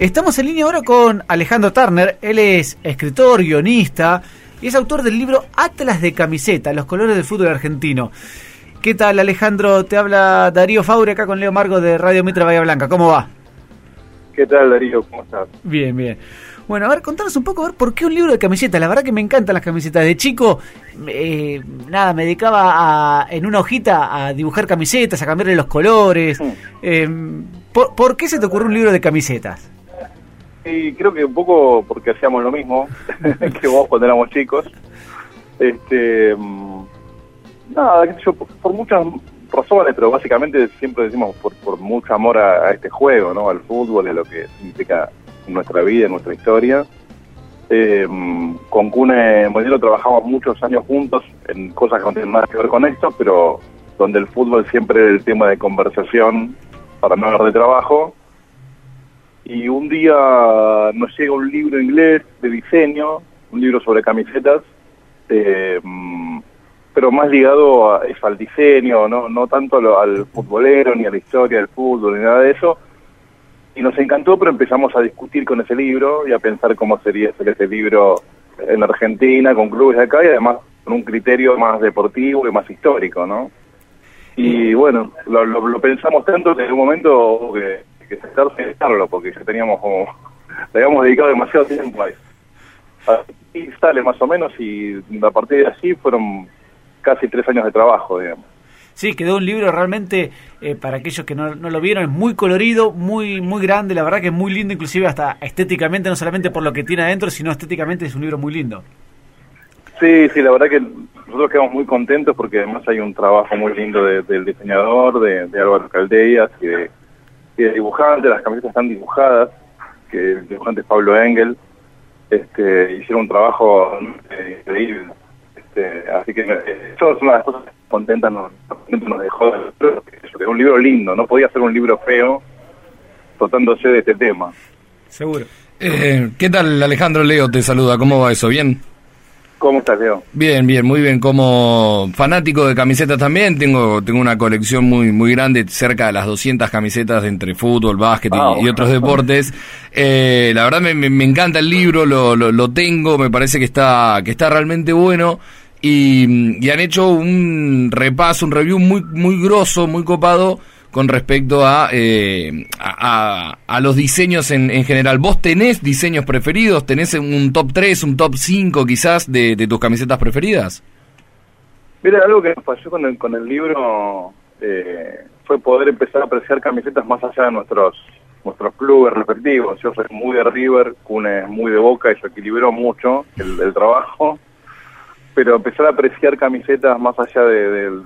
Estamos en línea ahora con Alejandro Turner. Él es escritor, guionista y es autor del libro Atlas de Camiseta, los colores del fútbol argentino. ¿Qué tal, Alejandro? Te habla Darío Faure acá con Leo Margo de Radio Mitra Bahía Blanca. ¿Cómo va? ¿Qué tal, Darío? ¿Cómo estás? Bien, bien. Bueno, a ver, contanos un poco, a ver, ¿por qué un libro de camisetas? La verdad que me encantan las camisetas. De chico, eh, nada, me dedicaba a, en una hojita a dibujar camisetas, a cambiarle los colores. Mm. Eh, ¿por, qué se te ocurrió un libro de camisetas? Y creo que un poco porque hacíamos lo mismo que vos cuando éramos chicos. Este, mm, nada, yo, por, muchas razones, pero básicamente siempre decimos por, por mucho amor a, este juego, ¿no? Al fútbol, a lo que significa nuestra vida, nuestra historia. Eh, mm, con Cune Modelo trabajamos muchos años juntos en cosas que no tienen nada que ver con esto, pero donde el fútbol siempre es el tema de conversación para no hablar de trabajo y un día nos llega un libro inglés de diseño, un libro sobre camisetas, eh, pero más ligado a, al diseño, no, no tanto al futbolero, ni a la historia del fútbol, ni nada de eso. Y nos encantó, pero empezamos a discutir con ese libro y a pensar cómo sería hacer ese libro en Argentina, con clubes de acá y además con un criterio más deportivo y más histórico, ¿no? Y bueno, lo, lo pensamos tanto que en un momento que que sentarse porque ya teníamos como, le habíamos dedicado demasiado tiempo a eso. Y sale más o menos y a partir de así fueron casi tres años de trabajo, digamos. Sí, quedó un libro realmente, eh, para aquellos que no, no, lo vieron, es muy colorido, muy muy grande, la verdad que es muy lindo, inclusive hasta estéticamente, no solamente por lo que tiene adentro, sino estéticamente es un libro muy lindo. Sí, sí, la verdad que nosotros quedamos muy contentos porque además hay un trabajo muy lindo del diseñador, de, de Álvaro Caldeas y de, de dibujante, las camisetas están dibujadas, que el dibujante es Pablo Engel, este, hicieron un trabajo eh, increíble. Este, así que eh, eso es una de las cosas que contentas nos, nos dejó. Es un libro lindo, no podía ser un libro feo tratándose de este tema. Seguro. Eh, ¿Qué tal Alejandro Leo te saluda? ¿Cómo va eso? ¿Bien? ¿Cómo estás, Leo? Bien, bien, muy bien. Como fanático de camisetas también, tengo tengo una colección muy muy grande, cerca de las 200 camisetas entre fútbol, básquet y, otros deportes. Eh, la verdad me, me, encanta el libro, lo, lo, lo, tengo, me parece que está que está realmente bueno. Y, y han hecho un repaso, un review muy muy grosso, muy copado con respecto eh, a, a, los diseños en, en, general. ¿Vos tenés diseños preferidos? ¿Tenés un top 3, un top 5 quizás de, tus camisetas preferidas? Mira, algo que nos pasó con el, con el libro eh, fue poder empezar a apreciar camisetas más allá de nuestros nuestros clubes respectivos. Yo soy muy de River, Cune es muy de Boca, eso equilibró mucho el, trabajo. Pero empezar a apreciar camisetas más allá de, del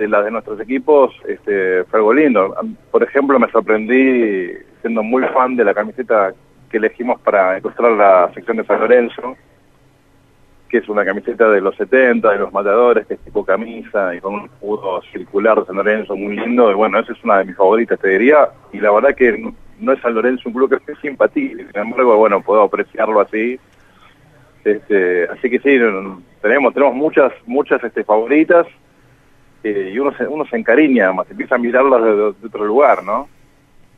de las de nuestros equipos este, fue algo lindo. Por ejemplo, me sorprendí siendo muy fan de la camiseta que elegimos para ilustrar la sección de San Lorenzo, que es una camiseta de los 70, de los matadores, que es tipo camisa y con un escudo circular de San Lorenzo muy lindo. Y bueno, esa es una de mis favoritas, te diría. Y la verdad que no es San Lorenzo un club que es simpatía, sin embargo, bueno, puedo apreciarlo así. Este, así que sí, tenemos tenemos muchas muchas este, favoritas y uno se, uno se encariña más, empieza a mirarlas de, otro lugar, ¿no?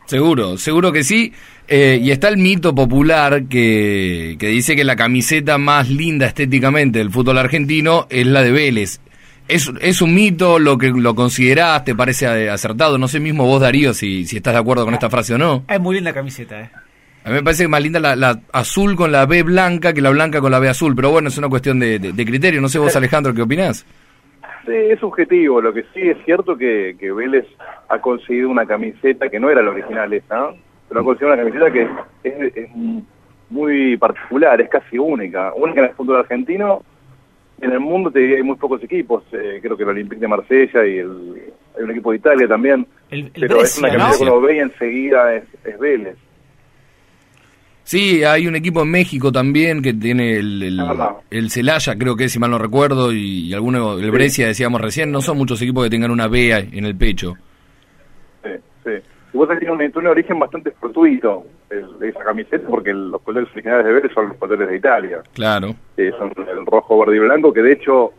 Seguro, seguro que sí. Eh, y está el mito popular que, que dice que la camiseta más linda estéticamente del fútbol argentino es la de Vélez. ¿Es, es un mito lo que lo considerás? ¿Te parece acertado? No sé mismo vos, Darío, si, si estás de acuerdo con esta frase o no. Es muy linda camiseta, ¿eh? A mí me parece más linda la, azul con la B blanca que la blanca con la B azul, pero bueno, es una cuestión de, de criterio. No sé vos, Alejandro, ¿qué opinás? Sí, es subjetivo. Lo que sí es cierto que, que Vélez ha conseguido una camiseta que no era la original esa, pero ha conseguido una camiseta que es, muy particular, es casi única. Única en el fútbol argentino. En el mundo te diría hay muy pocos equipos. Eh, creo que el Olympique de Marsella y el, hay un equipo de Italia también. pero es una camiseta que uno ve y enseguida es, es Vélez. Sí, hay un equipo en México también que tiene el, el, Celaya, creo que es, si mal no recuerdo, y, alguno, el Brescia decíamos recién, no son muchos equipos que tengan una B en el pecho. Sí, sí. Y vos tenés un, un origen bastante fortuito, esa camiseta, porque los colores originales de Vélez son los colores de Italia. Claro. son el rojo, verde y blanco, que de hecho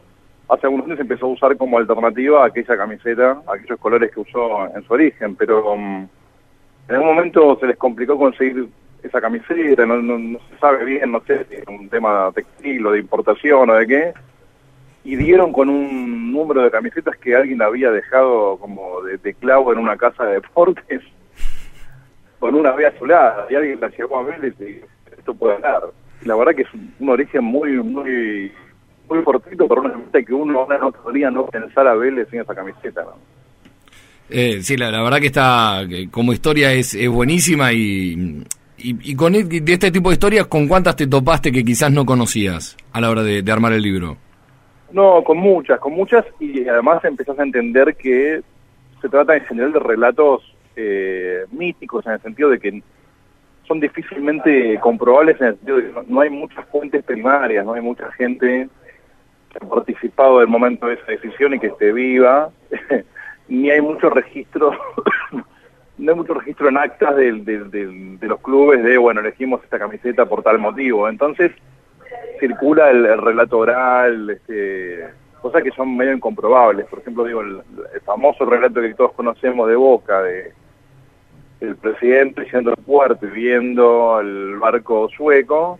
hace algunos años empezó a usar como alternativa a aquella camiseta, aquellos colores que usó en su origen, pero... Um, En algún momento se les complicó conseguir esa camiseta, no, no, se sabe bien, no sé si es un tema textil o de importación o de qué, y dieron con un número de camisetas que alguien había dejado como de, clavo en una casa de deportes con una vía azulada, y alguien la llevó a ver y esto puede dar. La verdad que es un, origen muy, muy muy cortito para una camiseta que uno no podría no pensar a Vélez sin esa camiseta, ¿no? Eh, sí, la, verdad que está, como historia es, es buenísima y, y, con e, de este tipo de historias, ¿con cuántas te topaste que quizás no conocías a la hora de, armar el libro? No, con muchas, con muchas y además empezás a entender que se trata en general de relatos eh, míticos en el sentido de que son difícilmente comprobables en el sentido de que no hay muchas fuentes primarias, no hay mucha gente que ha participado del momento de esa decisión y que esté viva, ni hay mucho registro no hay mucho registro en actas de, de, los clubes de, bueno, elegimos esta camiseta por tal motivo. Entonces, circula el, relato oral, este, cosas que son medio incomprobables. Por ejemplo, digo, el, famoso relato que todos conocemos de Boca, de el presidente yendo al puerto y viendo el barco sueco,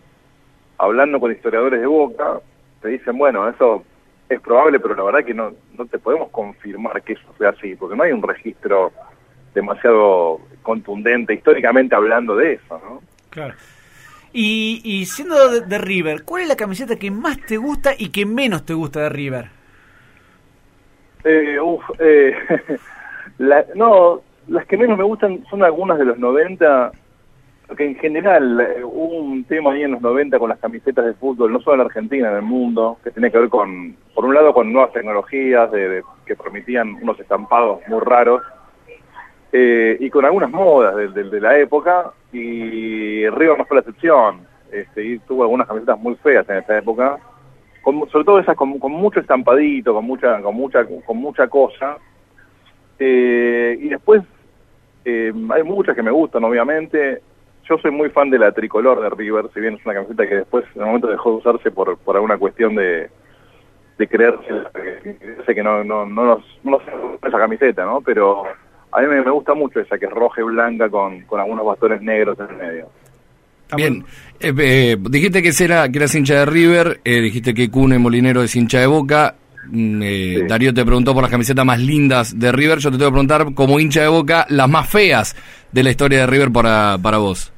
hablando con historiadores de Boca, te dicen, bueno, eso es probable, pero la verdad que no, no te podemos confirmar que eso sea así, porque no hay un registro demasiado contundente históricamente hablando de eso, ¿no? Claro. Y, siendo de, River, ¿cuál es la camiseta que más te gusta y que menos te gusta de River? Eh, uf, eh, no, las que menos me gustan son algunas de los 90, porque en general eh, hubo un tema ahí en los 90 con las camisetas de fútbol, no solo en Argentina, en el mundo, que tenía que ver con, por un lado, con nuevas tecnologías de, que permitían unos estampados muy raros, eh, y con algunas modas de, la época, y River no fue la excepción, este, y tuvo algunas camisetas muy feas en esa época, sobre todo esas con, mucho estampadito, con mucha, con mucha, con mucha cosa, eh, y después eh, hay muchas que me gustan, obviamente, yo soy muy fan de la tricolor de River, si bien es una camiseta que después en el momento dejó de usarse por, por alguna cuestión de, de creerse que, que no, no, no, nos, no esa camiseta, ¿no? Pero a mí me, gusta mucho esa que es roja y blanca con, con algunos bastones negros en el medio. Bien, eh, eh, dijiste que, era, que eras hincha de River, eh, dijiste que Cune Molinero es hincha de Boca, mm, Darío te preguntó por las camisetas más lindas de River, yo te tengo que preguntar como hincha de Boca, las más feas de la historia de River para, para vos.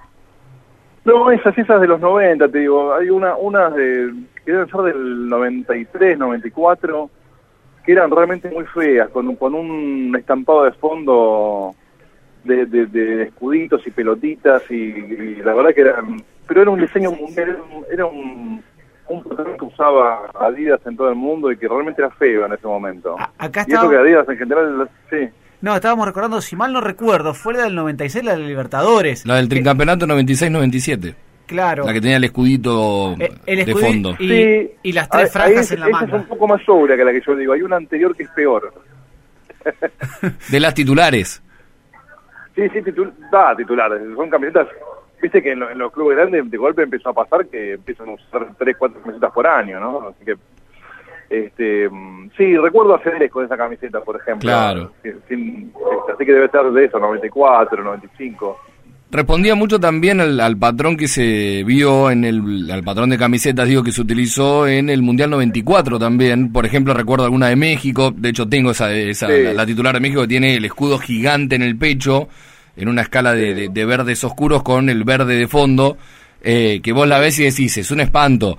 No, esas, esas de los 90, te digo, hay una, unas de, que deben ser del 93, 94, que eran realmente muy feas, con, con un estampado de fondo de, de, escuditos y pelotitas, y, la verdad que eran, pero era un diseño mundial, era un, un patrón que usaba Adidas en todo el mundo y que realmente era feo en ese momento. acá y eso que Adidas en general, sí. No, estábamos recordando, si mal no recuerdo, fue la del 96, la de Libertadores. La del tricampeonato 96-97. Claro. La que tenía el escudito eh, de fondo. Y, las tres franjas en la mano. Esa es un poco más sobria que la que yo digo. Hay una anterior que es peor. de las titulares. Sí, sí, titulares. Son camisetas. Viste que en, los clubes grandes de golpe empezó a pasar que empiezan a usar tres, cuatro camisetas por año, ¿no? Así que. Este, sí, recuerdo a Federes con esa camiseta, por ejemplo. Claro. Este, así que debe estar de eso, 94, 95. Respondía mucho también al, patrón que se vio en el al patrón de camisetas, digo, que se utilizó en el Mundial 94 también. Por ejemplo, recuerdo alguna de México, de hecho tengo esa, esa la, titular de México que tiene el escudo gigante en el pecho, en una escala de, verdes oscuros con el verde de fondo, eh, que vos la ves y decís, es un espanto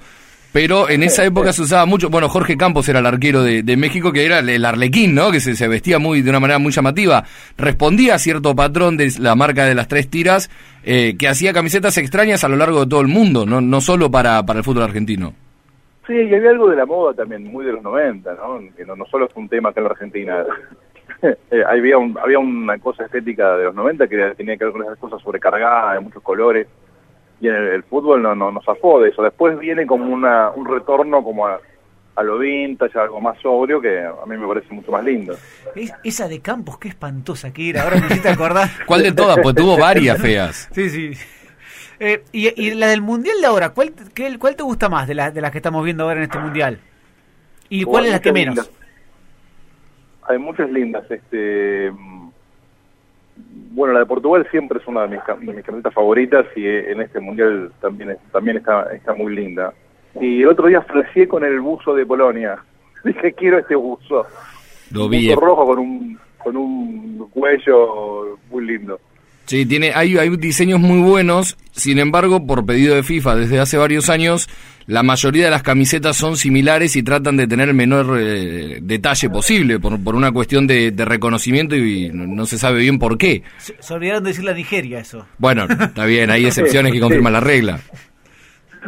pero en esa época se usaba mucho, bueno, Jorge Campos era el arquero de, México, que era el arlequín, ¿no? Que se, vestía muy de una manera muy llamativa. Respondía a cierto patrón de la marca de las tres tiras, eh, que hacía camisetas extrañas a lo largo de todo el mundo, no, no solo para, para el fútbol argentino. Sí, y había algo de la moda también, muy de los 90, ¿no? Que no, solo fue un tema acá en la Argentina. Eh, había, había una cosa estética de los 90 que tenía que ver con esas cosas sobrecargadas, de muchos colores y en el, fútbol no, no, nos zafó de eso. Después viene como una, un retorno como a, a lo vintage, algo más sobrio, que a mí me parece mucho más lindo. esa de Campos, qué espantosa que era, ahora me hiciste acordar. ¿Cuál de todas? Pues tuvo varias feas. Sí, sí. Eh, y, y, la del Mundial de ahora, ¿cuál, qué, ¿cuál te gusta más de, la, de las que estamos viendo ahora en este Mundial? ¿Y cuál es la que menos? Hay muchas lindas. este Bueno, la de Portugal siempre es una de mis, camisetas favoritas y eh, en este mundial también también está está muy linda. Y el otro día flasheé con el buzo de Polonia. Dije, quiero este buzo. Lo vi. buzo rojo con un, con un cuello muy lindo. Sí, tiene, hay, hay diseños muy buenos, sin embargo, por pedido de FIFA desde hace varios años, la mayoría de las camisetas son similares y tratan de tener el menor eh, detalle posible, por, por una cuestión de, reconocimiento y no, se sabe bien por qué. Se, olvidaron de decir la Nigeria eso. Bueno, está bien, hay excepciones que confirman la regla.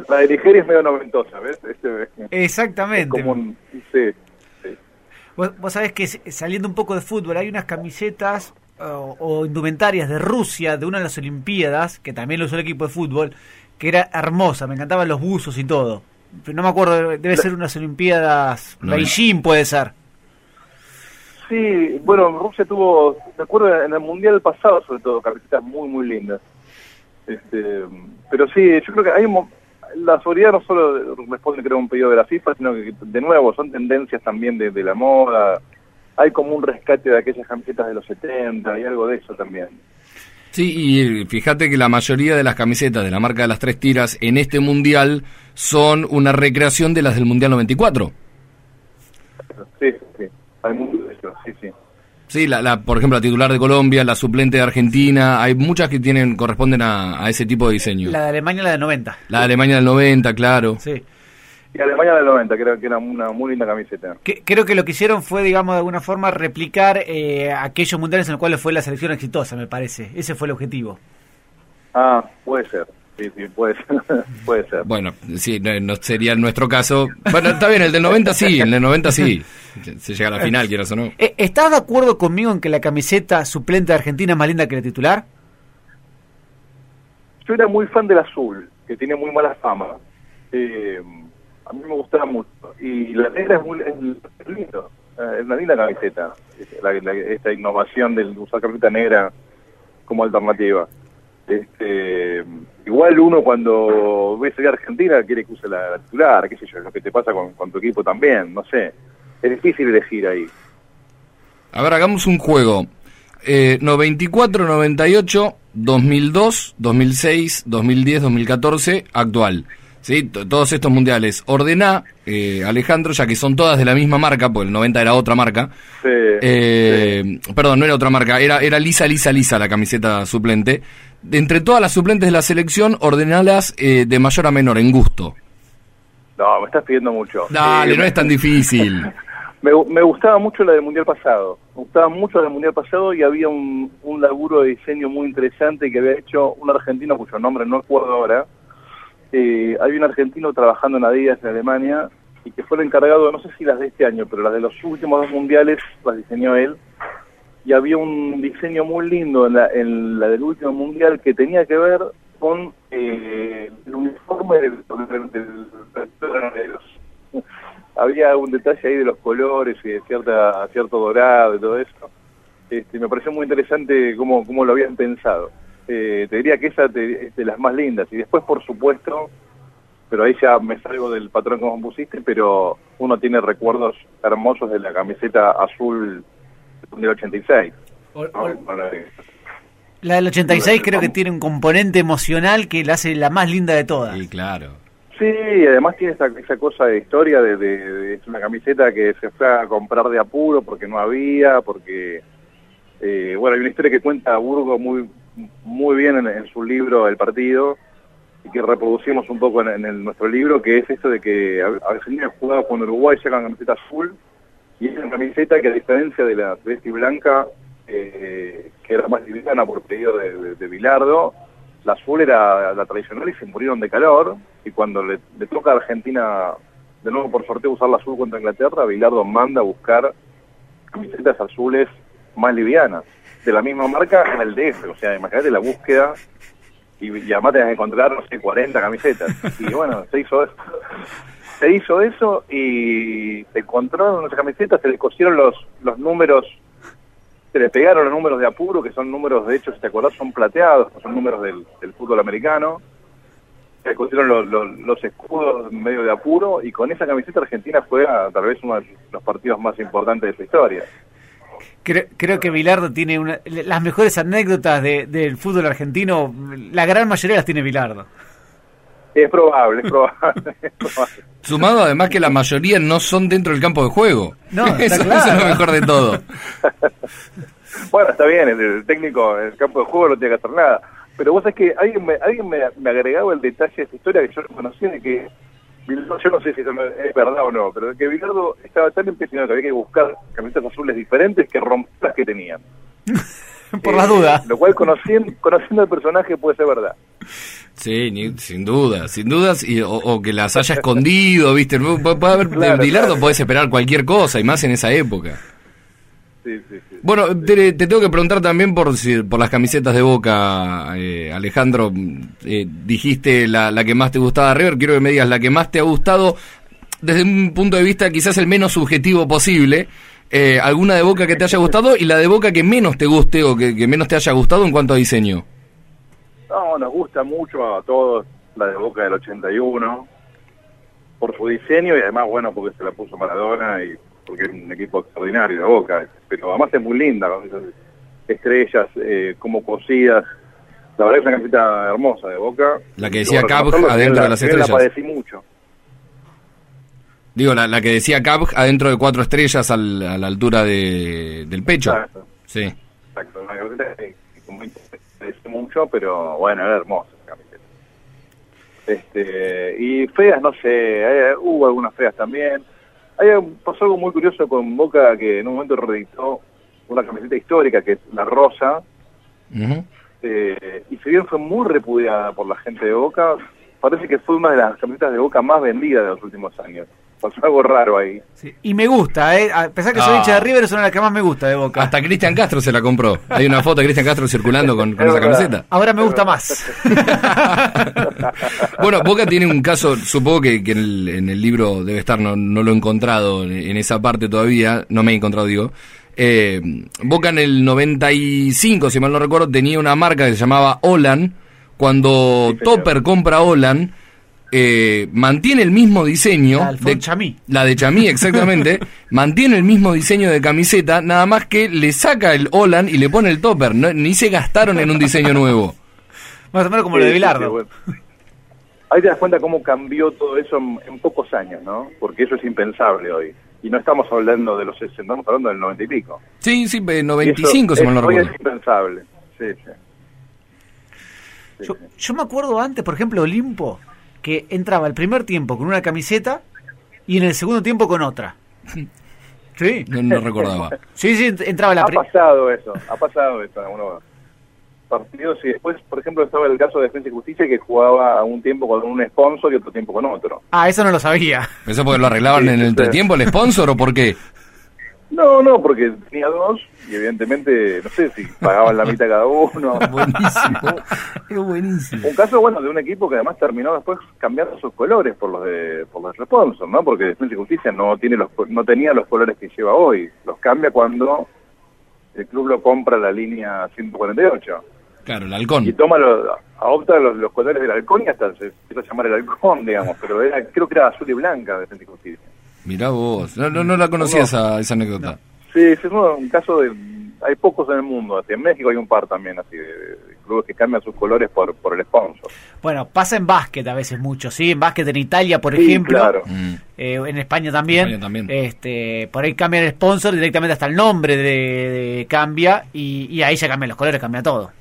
La de Nigeria es medio noventosa, ¿ves? Este, Exactamente. sí, Vos, vos sabés que saliendo un poco de fútbol, hay unas camisetas o, indumentarias de Rusia, de una de las Olimpiadas, que también lo usó el equipo de fútbol, que era hermosa, me encantaban los buzos y todo. No me acuerdo, debe ser unas Olimpiadas, Beijing puede ser. Sí, bueno, Rusia tuvo, me acuerdo en el Mundial pasado sobre todo, camisetas muy, muy lindas. Este, pero sí, yo creo que hay la seguridad no solo responde creo a un pedido de la FIFA, sino que de nuevo son tendencias también de, de la moda, hay como un rescate de aquellas camisetas de los 70 y algo de eso también. Sí, y fíjate que la mayoría de las camisetas de la marca de las tres tiras en este mundial son una recreación de las del Mundial 94. Sí, sí, hay mucho de eso, sí, sí. Sí, la, la, por ejemplo, la titular de Colombia, la suplente de Argentina, hay muchas que tienen corresponden a, a ese tipo de diseño. La de Alemania, la de 90. La de Alemania del 90, claro. Sí. Y Alemania del 90, creo que era una muy linda camiseta. creo que lo que hicieron fue, digamos, de alguna forma replicar eh, aquellos mundiales en los cuales fue la selección exitosa, me parece. Ese fue el objetivo. Ah, puede ser. Sí, sí, puede ser. puede ser. Bueno, sí, no, sería nuestro caso. Bueno, está bien, el del 90 sí, el del 90 sí. Se llega a la final, quieras o no. Eh, ¿Estás de acuerdo conmigo en que la camiseta suplente de Argentina es más linda que la titular? Yo era muy fan del azul, que tiene muy mala fama. Eh, a mí me gustaba mucho. Y la negra es muy es lindo, eh, es una linda camiseta, esta innovación de usar camiseta negra como alternativa. Este, igual uno cuando ve a Argentina quiere que use la, titular, qué sé yo, lo que te pasa con, tu equipo también, no sé. Es difícil elegir ahí. A ver, hagamos un juego. Eh, 94, 98, 2002, 2006, 2010, 2014, actual. ¿Sí? todos estos mundiales. Ordena, eh, Alejandro, ya que son todas de la misma marca, porque el 90 era otra marca. Eh, perdón, no era otra marca, era, era lisa, lisa, lisa la camiseta suplente. Entre todas las suplentes de la selección, ordenalas eh, de mayor a menor, en gusto. No, me estás pidiendo mucho. Dale, no es tan difícil. me, me, gustaba mucho la del Mundial pasado. Me gustaba mucho la del Mundial pasado y había un, un laburo de diseño muy interesante que había hecho un argentino cuyo nombre no acuerdo ahora, eh, hay un argentino trabajando en Adidas en Alemania y que fue el encargado, no sé si las de este año, pero las de los últimos dos mundiales las diseñó él. Y había un diseño muy lindo en la, en la del último mundial que tenía que ver con eh, el uniforme del, del, había un detalle ahí de los colores y de cierta, cierto dorado y todo eso. Este, me pareció muy interesante cómo, cómo lo habían pensado. Eh, te diría que esa es de las más lindas. Y después, por supuesto, pero ahí ya me salgo del patrón como pusiste, pero uno tiene recuerdos hermosos de la camiseta azul del 86. La del 86 creo que tiene un componente emocional que la hace la más linda de todas. Sí, claro. Sí, y además tiene esa, esa cosa de historia de, es una camiseta que se fue a comprar de apuro porque no había, porque eh, bueno, hay una historia que cuenta Burgo muy muy bien en, su libro El Partido y que reproducimos un poco en, nuestro libro, que es esto de que Argentina jugado con Uruguay sacan camiseta azul y es una camiseta que a diferencia de la celeste blanca, eh, que era más liviana por pedido de, de, Bilardo, la azul era la tradicional y se murieron de calor y cuando le, toca a Argentina de nuevo por sorteo usar la azul contra Inglaterra, Bilardo manda a buscar camisetas azules más livianas de la misma marca en el DF. O sea, imagínate la búsqueda y, y además tenés que encontrar, no sé, 40 camisetas. Y bueno, se hizo eso. Se hizo eso y se encontraron esas camisetas, se le cosieron los, los números, se le pegaron los números de apuro, que son números, de hecho, si te acordás, son plateados, son números del, fútbol americano. Se le cosieron los, los, escudos en medio de apuro y con esa camiseta Argentina juega tal vez uno de los partidos más importantes de su historia. Creo, que Vilardo tiene una, las mejores anécdotas del fútbol argentino, la gran mayoría las tiene Vilardo. Es probable, es probable, Sumado además que la mayoría no son dentro del campo de juego. No, eso, es lo mejor de todo. bueno, está bien, el, técnico en el campo de juego no tiene que hacer nada. Pero vos sabés que alguien me, alguien me, me agregaba el detalle de esta historia que yo no conocía de que yo no sé si eso es verdad o no, pero que Bilardo estaba tan empecinado que había que buscar camisetas azules diferentes que romper las que tenían. Por la duda. Eh, lo cual conociendo, conociendo el personaje puede ser verdad. Sí, sin duda, sin dudas, y, o, que las haya escondido, ¿viste? Puede haber, de Bilardo puedes esperar cualquier cosa, y más en esa época. Sí, sí, sí. Bueno, te, tengo que preguntar también por por las camisetas de Boca, eh, Alejandro. Eh, dijiste la, la que más te gustaba River, quiero que me digas la que más te ha gustado desde un punto de vista quizás el menos subjetivo posible. Eh, alguna de Boca que te haya gustado y la de Boca que menos te guste o que, que menos te haya gustado en cuanto a diseño. No, nos gusta mucho a todos la de Boca del 81 por su diseño y además, bueno, porque se la puso Maradona y porque es un equipo extraordinario de Boca, pero además es muy linda, estrellas eh, como cosidas. La verdad es una camiseta hermosa de Boca. La que decía Cab adentro de las estrellas. La padecí mucho. Digo, la, la que decía Cab adentro de cuatro estrellas al, a la altura de, del pecho. Exacto. Sí. Exacto, una camiseta que, padecí mucho, pero bueno, era hermosa camiseta. Este, y feas, no sé, eh, hubo algunas feas también hay, pasó algo muy curioso con Boca que en un momento reeditó una camiseta histórica que es la rosa. Eh, y si bien fue muy repudiada por la gente de Boca, parece que fue una de las camisetas de Boca más vendidas de los últimos años pasó algo raro ahí. Y me gusta, ¿eh? a pesar que soy hincha de ah. River, es una de las que más me gusta de Boca. Hasta Cristian Castro se la compró. Hay una foto de Cristian Castro circulando con, esa camiseta. Ahora me gusta más. bueno, Boca tiene un caso, supongo que, en, el, libro debe estar, no, no lo he encontrado en, esa parte todavía, no me he encontrado, digo. Eh, Boca en el 95, si mal no recuerdo, tenía una marca que se llamaba Olan. Cuando Topper compra Olan, eh, mantiene el mismo diseño. La de Chamí. La de Chamí, exactamente. mantiene el mismo diseño de camiseta, nada más que le saca el Olan y le pone el topper. ni se gastaron en un diseño nuevo. Más o menos como lo de Bilardo. Ahí te das cuenta cómo cambió todo eso en, pocos años, ¿no? Porque eso es impensable hoy. Y no estamos hablando de los 60, estamos hablando del 90 y pico. Sí, sí, 95 si mal no recuerdo. Hoy es impensable, sí, sí. yo, yo me acuerdo antes, por ejemplo, Olimpo, que entraba el primer tiempo con una camiseta y en el segundo tiempo con otra. Sí. No, recordaba. Sí, sí, entraba la Ha pasado eso, ha pasado eso en algunos partidos y después, por ejemplo, estaba el caso de Defensa y Justicia que jugaba un tiempo con un sponsor y otro tiempo con otro. Ah, eso no lo sabía. ¿Eso porque lo arreglaban en el entretiempo el sponsor o por qué? No, no, porque tenía dos y evidentemente, no sé si pagaban la mitad cada uno. buenísimo, es buenísimo. Un caso, bueno, de un equipo que además terminó después cambiando sus colores por los de por los sponsors, ¿no? Porque Defensa y Justicia no, tiene los, no tenía los colores que lleva hoy. Los cambia cuando el club lo compra la línea 148. Claro, el halcón. Y toma los, adopta los, colores del halcón y hasta se empieza a llamar el halcón, digamos, pero era, creo que era azul y blanca Defensa y Justicia. Mirá vos, no, no, la conocía esa, esa anécdota. Sí, es un caso de... Hay pocos en el mundo, en México hay un par también así de, clubes que cambian sus colores por, por el sponsor. Bueno, pasa en básquet a veces mucho, ¿sí? En básquet en Italia, por ejemplo, claro. Mm. Eh, en España también, España también. Este, por ahí cambian el sponsor, directamente hasta el nombre de, cambia y, y ahí ya cambian los colores, cambia todo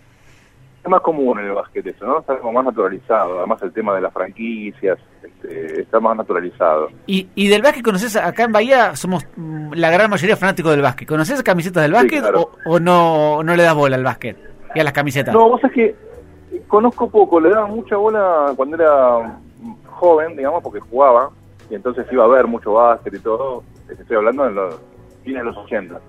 más común en el básquet eso, ¿no? Está como más naturalizado. Además el tema de las franquicias este, está más naturalizado. ¿Y, ¿Y del básquet conoces? Acá en Bahía somos mm, la gran mayoría fanáticos del básquet. ¿Conoces camisetas del básquet o, no, no le das bola al básquet y a las camisetas? No, vos es que conozco poco. Le daba mucha bola cuando era joven, digamos, porque jugaba. Y entonces iba a ver mucho básquet y todo. Estoy hablando en los fines de los 80.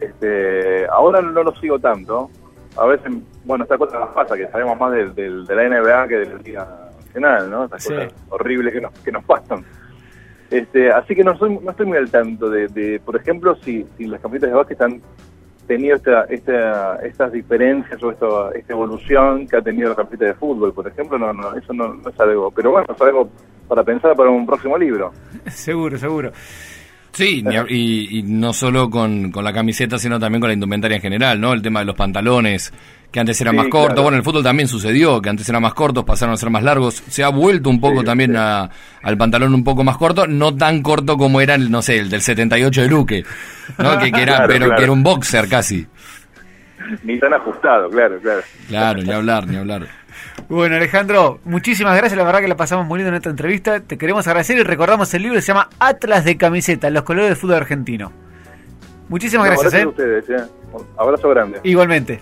Este, ahora no lo sigo tanto a veces, bueno, esta cosa nos pasa, que sabemos más de, de, la NBA que de la Liga Nacional, ¿no? Estas cosas horribles que nos, que nos pasan. Este, así que no, soy, no estoy muy al tanto de, por ejemplo, si, si las camisetas de básquet han tenido esta, esta, estas diferencias o esta, esta evolución que ha tenido la camiseta de fútbol, por ejemplo, no, no eso no, no es algo, pero bueno, es algo para pensar para un próximo libro. seguro, seguro. Sí, y, no solo con, con, la camiseta, sino también con la indumentaria en general, ¿no? El tema de los pantalones, que antes eran más cortos. Bueno, en el fútbol también sucedió, que antes eran más cortos, pasaron a ser más largos. Se ha vuelto un poco también A, al pantalón un poco más corto, no tan corto como era, el, no sé, el del 78 de Luque, ¿no? que, era, pero que era un boxer casi. Ni tan ajustado, claro, claro. Claro, ni hablar, ni hablar. Bueno, Alejandro, muchísimas gracias. La verdad que la pasamos muy lindo en esta entrevista. Te queremos agradecer y recordamos el libro se llama Atlas de Camiseta, los colores del fútbol argentino. Muchísimas gracias. ¿eh? ustedes, ¿eh? Un abrazo grande. Igualmente.